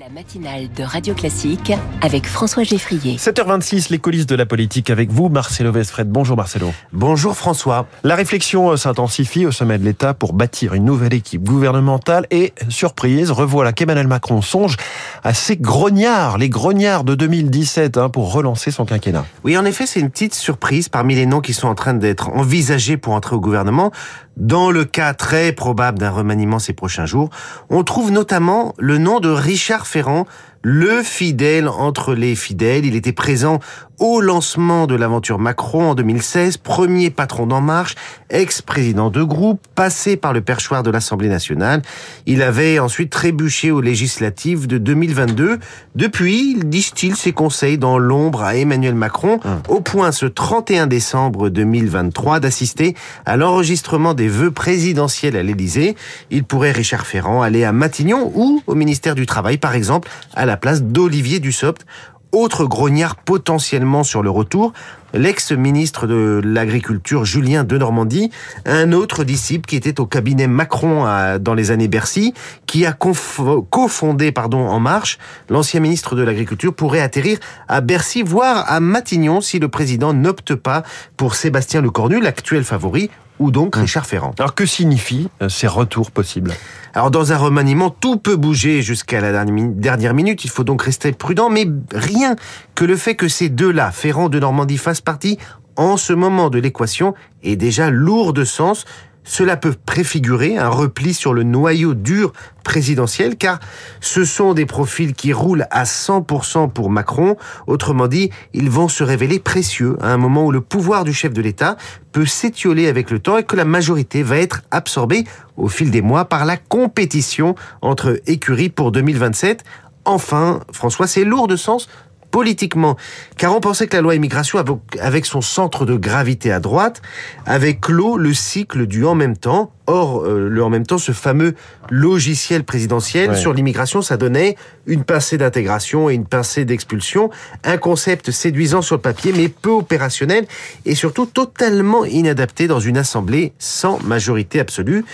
La matinale de Radio Classique avec François Geffrier. 7h26, les coulisses de la politique avec vous, Marcelo Vesfred. Bonjour Marcelo. Bonjour François. La réflexion euh, s'intensifie au sommet de l'État pour bâtir une nouvelle équipe gouvernementale et, surprise, revoilà qu'Emmanuel Macron songe à ses grognards, les grognards de 2017, hein, pour relancer son quinquennat. Oui, en effet, c'est une petite surprise parmi les noms qui sont en train d'être envisagés pour entrer au gouvernement. Dans le cas très probable d'un remaniement ces prochains jours, on trouve notamment le nom de Richard Ferrand, le fidèle entre les fidèles. Il était présent au lancement de l'aventure Macron en 2016, premier patron d'En Marche, ex-président de groupe, passé par le perchoir de l'Assemblée nationale. Il avait ensuite trébuché aux législatives de 2022. Depuis, il distille ses conseils dans l'ombre à Emmanuel Macron, hum. au point ce 31 décembre 2023 d'assister à l'enregistrement des vœux présidentiels à l'Élysée. Il pourrait, Richard Ferrand, aller à Matignon ou au ministère du Travail, par exemple, à la la place d'Olivier Dussopt, autre grognard potentiellement sur le retour, l'ex-ministre de l'Agriculture Julien de Normandie, un autre disciple qui était au cabinet Macron dans les années Bercy, qui a cofondé En Marche, l'ancien ministre de l'Agriculture pourrait atterrir à Bercy, voire à Matignon si le président n'opte pas pour Sébastien Lecornu, l'actuel favori, ou donc hum. Richard Ferrand. Alors que signifient euh, ces retours possibles? Alors dans un remaniement, tout peut bouger jusqu'à la dernière minute, il faut donc rester prudent, mais rien que le fait que ces deux-là, Ferrand de Normandie, fassent partie en ce moment de l'équation est déjà lourd de sens cela peut préfigurer un repli sur le noyau dur présidentiel, car ce sont des profils qui roulent à 100% pour Macron. Autrement dit, ils vont se révéler précieux à un moment où le pouvoir du chef de l'État peut s'étioler avec le temps et que la majorité va être absorbée au fil des mois par la compétition entre écuries pour 2027. Enfin, François, c'est lourd de sens politiquement, car on pensait que la loi immigration, avec son centre de gravité à droite, avait clos le cycle du en même temps. Or, euh, le en même temps, ce fameux logiciel présidentiel sur l'immigration, ça donnait une pincée d'intégration et une pincée d'expulsion, un concept séduisant sur le papier, mais peu opérationnel et surtout totalement inadapté dans une assemblée sans majorité absolue.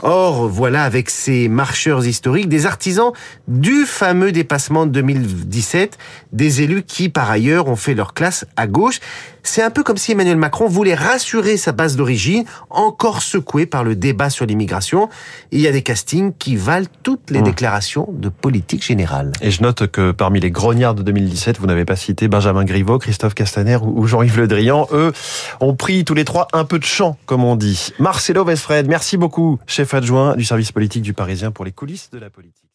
Or, voilà, avec ces marcheurs historiques, des artisans du fameux dépassement de 2017, des élus qui, par ailleurs, ont fait leur classe à gauche. C'est un peu comme si Emmanuel Macron voulait rassurer sa base d'origine, encore secouée par le débat sur l'immigration. Il y a des castings qui valent toutes les mmh. déclarations de politique générale. Et je note que parmi les grognards de 2017, vous n'avez pas cité Benjamin Griveaux, Christophe Castaner ou Jean-Yves Le Drian. Eux ont pris tous les trois un peu de champ, comme on dit. Marcelo Vesfred, merci beaucoup, chef adjoint du service politique du Parisien pour les coulisses de la politique.